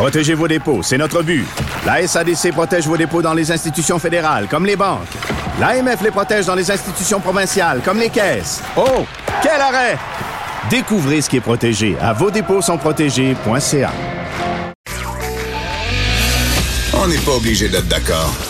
Protégez vos dépôts, c'est notre but. La SADC protège vos dépôts dans les institutions fédérales, comme les banques. L'AMF les protège dans les institutions provinciales, comme les caisses. Oh, quel arrêt! Découvrez ce qui est protégé à vos dépôts sont. On n'est pas obligé d'être d'accord.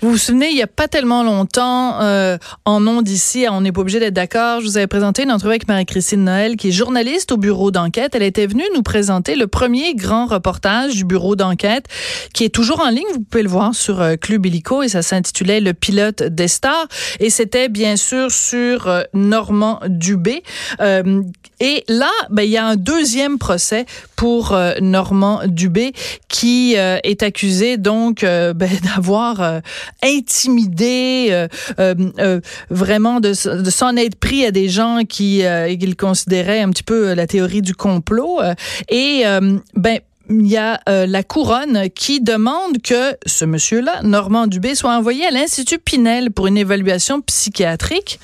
Vous vous souvenez, il n'y a pas tellement longtemps, euh, en nom d'ici, on n'est pas obligé d'être d'accord, je vous avais présenté une entrevue avec Marie-Christine Noël, qui est journaliste au bureau d'enquête. Elle était venue nous présenter le premier grand reportage du bureau d'enquête, qui est toujours en ligne. Vous pouvez le voir sur euh, Club Illico et ça s'intitulait Le pilote des stars. Et c'était bien sûr sur euh, Normand Dubé. Euh, et là, ben, il y a un deuxième procès pour euh, Normand Dubé qui est accusé donc ben, d'avoir intimidé, vraiment de, de s'en être pris à des gens qui qu'il considérait un petit peu la théorie du complot. et ben il y a la couronne qui demande que ce monsieur-là, Normand Dubé, soit envoyé à l'Institut Pinel pour une évaluation psychiatrique.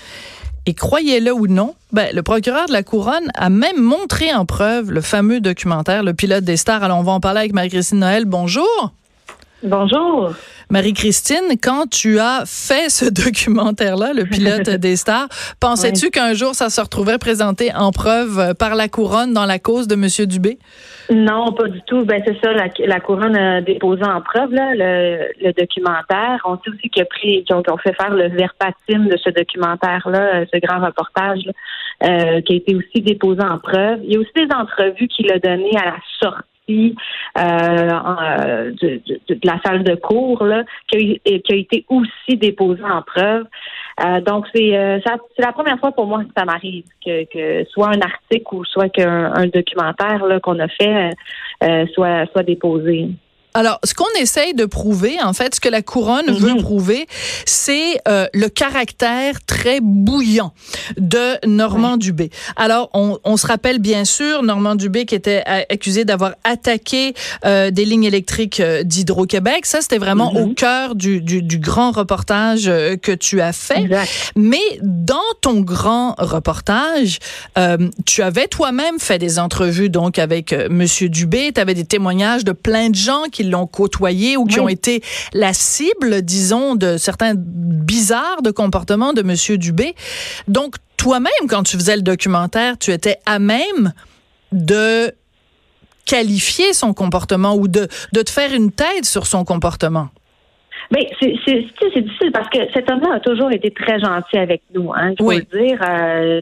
Et croyez-le ou non, ben, le procureur de la Couronne a même montré en preuve le fameux documentaire Le pilote des stars. Alors, on va en parler avec Marie-Christine Noël. Bonjour. Bonjour. Marie-Christine, quand tu as fait ce documentaire-là, Le pilote des stars, pensais-tu qu'un jour ça se retrouverait présenté en preuve par la couronne dans la cause de M. Dubé? Non, pas du tout. Ben c'est ça, la, couronne a déposé en preuve là, le, documentaire. On sait aussi qu'ils ont, fait faire le verbatim de ce documentaire-là, ce grand reportage euh, qui a été aussi déposé en preuve. Il y a aussi des entrevues qu'il a données à la sortie euh, euh, de, la salle de cours là, qui, a, qui a été aussi déposé en preuve. Euh, donc c'est c'est la première fois pour moi que ça m'arrive que, que soit un article ou soit qu'un un documentaire qu'on a fait soit soit déposé. Alors, ce qu'on essaye de prouver, en fait, ce que la couronne veut mhm. prouver, c'est euh, le caractère très bouillant de Normand Dubé. Alors, on, on, se rappelle bien sûr Normand Dubé qui était accusé d'avoir attaqué euh, des lignes électriques euh, d'Hydro-Québec. Ça, c'était vraiment mhm. au cœur du, du, du, grand reportage euh, que tu as fait. Mais dans ton grand reportage, tu avais toi-même fait des entrevues donc avec Monsieur Dubé. Tu avais des témoignages de plein de gens qui l'ont côtoyé ou qui ont été la cible, disons, de certains bizarres de comportements de Monsieur Dubé. Donc, toi-même, quand tu faisais le documentaire, tu étais à même de qualifier son comportement ou de, de te faire une tête sur son comportement. Mais c'est difficile parce que cet homme-là a toujours été très gentil avec nous. Hein, je veux dire, euh,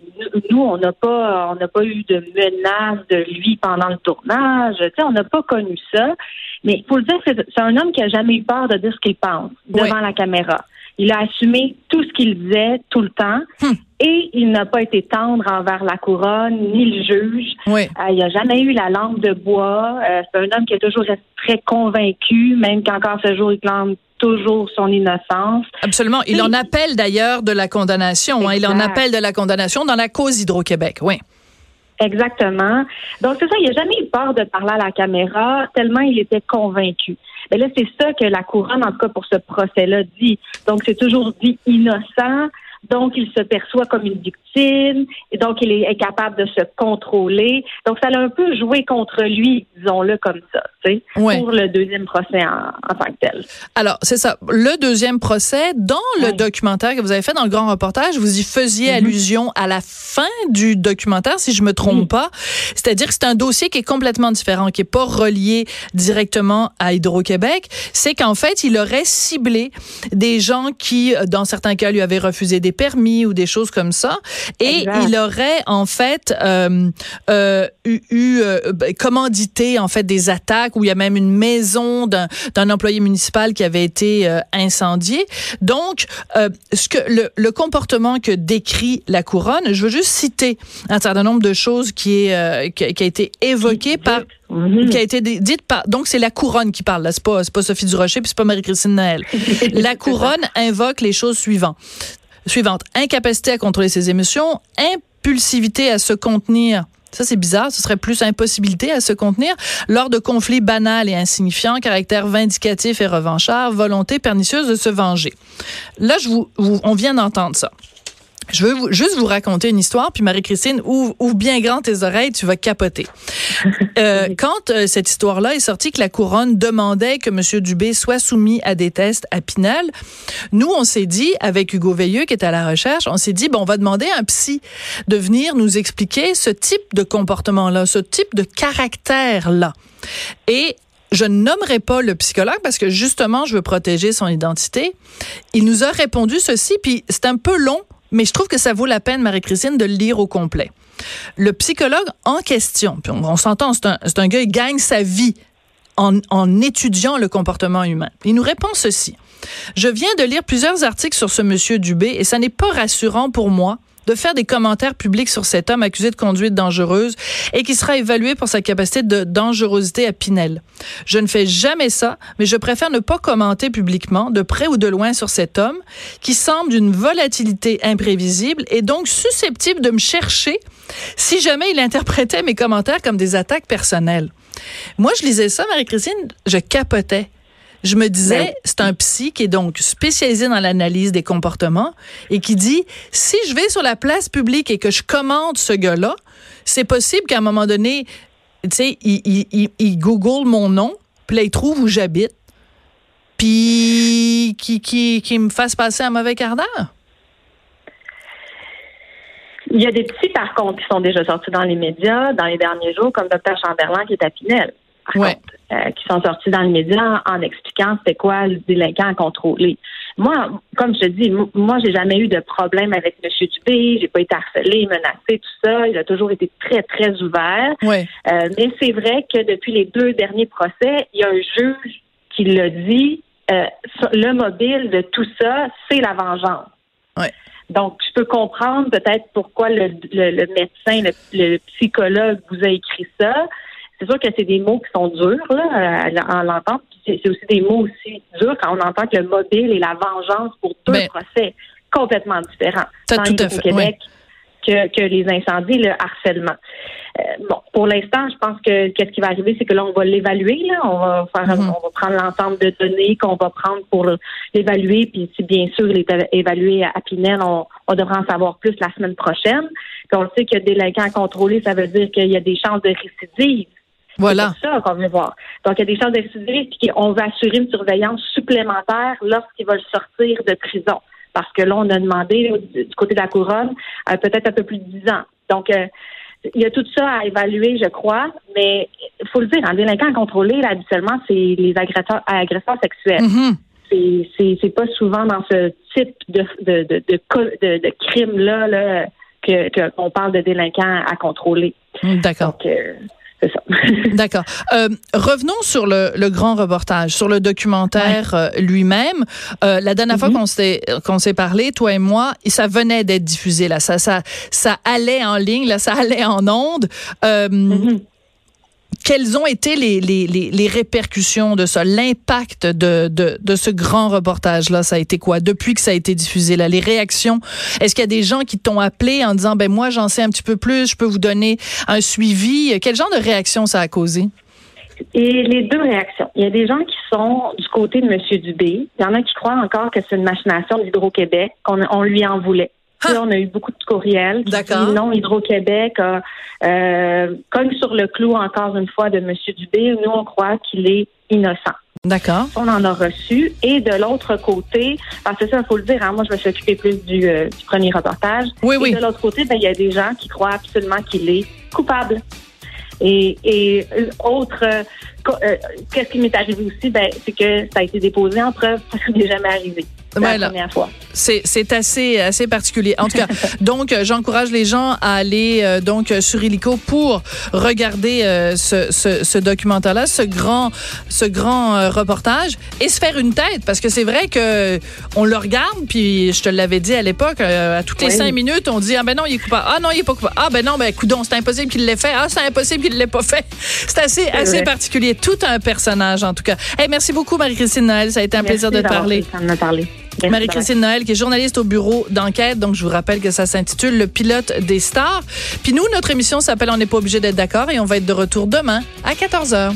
nous, on n'a pas, on n'a pas eu de menace de lui pendant le tournage. Tu sais, on n'a pas connu ça. Mais il faut le dire, c'est un homme qui a jamais eu peur de dire ce qu'il pense devant la caméra. Il a assumé tout ce qu'il disait tout le temps. Hum. Et il n'a pas été tendre envers la couronne ni le juge. Oui. Euh, il n'a jamais eu la langue de bois. Euh, c'est un homme qui est toujours très convaincu, même qu'encore ce jour, il clame toujours son innocence. Absolument. Il en appelle d'ailleurs de la condamnation. Hein. Il en appelle de la condamnation dans la cause Hydro-Québec. Oui. Exactement. Donc, c'est ça, il n'a jamais eu peur de parler à la caméra, tellement il était convaincu. Mais là, c'est ça que la couronne, en tout cas pour ce procès-là, dit. Donc, c'est toujours dit innocent, donc, il se perçoit comme une victime, et donc il est capable de se contrôler. Donc, ça l'a un peu joué contre lui, disons-le comme ça, tu sais, pour le deuxième procès en, tant que tel. Alors, c'est ça. Le deuxième procès, dans le documentaire que vous avez fait dans le grand reportage, vous y faisiez mm-hmm. allusion à la fin du documentaire, si je me trompe pas. C'est-à-dire que c'est un dossier qui est complètement différent, qui est pas relié directement à Hydro-Québec. C'est qu'en fait, il aurait ciblé des gens qui, dans certains cas, lui avaient refusé des permis ou des choses comme ça. Et il aurait en fait euh, euh, eu, euh, ben, commandité en fait des attaques où il y a même une maison d'un employé municipal qui avait été euh, incendiée. Donc, euh, ce que le, le, comportement que décrit la couronne, je veux juste citer un certain nombre de choses qui est qui, qui a été évoqué par mhm. qui a été dite par donc c'est la couronne qui parle là c'est pas c'est pas Sophie Durocher puis c'est pas Marie-Christine Naël. la couronne invoque les choses suivantes suivante. Incapacité à contrôler ses émotions, impulsivité à se contenir Ça, c'est bizarre. Ce serait plus impossibilité à se contenir lors de conflits banals et insignifiants, caractère vindicatif et revanchard, volonté pernicieuse de se venger. Là, je vous, on vient d'entendre ça. Je veux juste vous raconter une histoire, puis Marie-Christine, ouvre, bien grand tes oreilles, tu vas capoter. Euh, quand euh, cette histoire-là est sortie, que la couronne demandait que M. Dubé soit soumis à des tests à Pinel, nous, on s'est dit, avec Hugo Veilleux, qui est à la recherche, on s'est dit, bon, on va demander à un psy de venir nous expliquer ce type de comportement-là, ce type de caractère-là. Et je ne nommerai pas le psychologue parce que justement, je veux protéger son identité. Il nous a répondu ceci, puis c'est un peu long, mais je trouve que ça vaut la peine, Marie-Christine, de le lire au complet. Le psychologue en question, puis on, s'entend, c'est un, un, gars qui gagne sa vie en, en étudiant le comportement humain. Il nous répond ceci. Je viens de lire plusieurs articles sur ce monsieur Dubé et ça n'est pas rassurant pour moi de faire des commentaires publics sur cet homme accusé de conduite dangereuse et qui sera évalué pour sa capacité de dangerosité à Pinel. Je ne fais jamais ça, mais je préfère ne pas commenter publiquement, de près ou de loin, sur cet homme qui semble d'une volatilité imprévisible et donc susceptible de me chercher si jamais il interprétait mes commentaires comme des attaques personnelles. Moi, je lisais ça, Marie-Christine, je capotais. Je me disais, c'est un psy qui est donc spécialisé dans l'analyse des comportements et qui dit, si je vais sur la place publique et que je commente ce gars-là, c'est possible qu'à un moment donné, tu sais, il, google mon nom, puis là, il trouve où j'habite, puis qui, qui, qui me fasse passer un mauvais quart d'heure. Il y a des petits, par contre, qui sont déjà sortis dans les médias dans les derniers jours, comme Dr. Chamberlain qui est à Pinel. Ouais. Euh, qui sont sortis dans les médias en expliquant c'était quoi le délinquant à contrôler. Moi, comme je te dis, moi, j'ai jamais eu de problème avec M. Dubé, j'ai pas été harcelé, menacé, tout ça. Il a toujours été très, très ouvert. Ouais. Euh, mais c'est vrai que depuis les deux derniers procès, il y a un juge qui l'a dit, euh, le mobile de tout ça, c'est la vengeance. Ouais. Donc, je peux comprendre peut-être pourquoi le, le, médecin, le, le, psychologue vous a écrit ça. C'est sûr que c'est des mots qui sont durs là, en l'entendant. C'est aussi des mots aussi durs quand on entend que le mobile et la vengeance pour deux ben, procès complètement différents. Tant tout à fait. Au Québec, que, que, les incendies, le harcèlement. Euh, bon, pour l'instant, je pense que qu'est-ce qui va arriver, c'est que là, on va l'évaluer. Là, on va faire, on va prendre l'ensemble de données qu'on va prendre pour l'évaluer. Puis, si bien sûr il est évalué à Pinel, on, on devra en savoir plus la semaine prochaine. Puis on sait que délinquant contrôlé, ça veut dire qu'il y a des chances de récidive. Voilà. C'est ça qu'on veut voir. Donc, il y a des chances d'excéder, puis on va assurer une surveillance supplémentaire lorsqu'ils veulent sortir de prison. Parce que là, on a demandé du côté de la couronne euh, peut-être un peu plus de 10 ans. Donc, euh, il y a tout ça à évaluer, je crois, mais il faut le dire, un délinquant contrôlé, là, habituellement, c'est les agresseurs, agresseurs sexuels. Mm-hmm. C'est pas souvent dans ce type de, de, de, de, de crime-là là, que qu'on parle de délinquants à contrôler. D'accord. Donc, euh, D'accord. Euh, revenons sur le, le, grand reportage, sur le documentaire euh, lui-même. Euh, la dernière fois mhm. qu'on s'est qu'on s'est parlé, toi et moi, ça venait d'être diffusé là, ça ça ça allait en ligne, là, ça allait en ondes. Euh, mhm quelles ont été les, les, les, répercussions de ça, l'impact de, de, de, ce grand reportage-là? Ça a été quoi? Depuis que ça a été diffusé? Là? Les réactions, est-ce qu'il y a des gens qui t'ont appelé en disant, ben moi j'en sais un petit peu plus, je peux vous donner un suivi? Quel genre de réaction ça a causé? Et les deux réactions. Il y a des gens qui sont du côté de M. Dubé. Il y en a qui croient encore que c'est une machination d'Hydro-Québec, qu'on on lui en voulait. Là, on a eu beaucoup de courriels. D'accord. Non, Hydro-Québec a euh, cogne sur le clou encore une fois de M. Dubé. Nous, on croit qu'il est innocent. D'accord. On en a reçu. Et de l'autre côté, parce que ça, il faut le dire, hein, moi, je me suis occupée plus du, euh, du premier reportage. Oui, et oui. de l'autre côté, ben, il y a des gens qui croient absolument qu'il est coupable. Et, et euh, autre, euh, qu'est-ce qui m'est arrivé aussi, ben, c'est que ça a été déposé en preuve, ça n'est jamais arrivé. C'est la première fois. C'est assez assez particulier. En tout cas, donc j'encourage les gens à aller donc sur Illico pour regarder ce, ce, ce documentaire-là, ce grand ce grand reportage et se faire une tête parce que c'est vrai que on le regarde puis je te l'avais dit à l'époque à toutes les cinq minutes on dit ah ben non il est coupable ah non il est pas coupable ah ben non ben coudon c'est impossible qu'il l'ait fait ah c'est impossible qu'il l'ait pas fait c'est assez assez particulier tout un personnage, en tout cas. Hey, merci beaucoup, Marie-Christine Noël. Ça a été un plaisir de te parler. parler. Marie-Christine Noël, qui est journaliste au bureau d'enquête. Donc, je vous rappelle que ça s'intitule Le pilote des stars. Puis nous, notre émission s'appelle On n'est pas obligé d'être d'accord et on va être de retour demain à 14h.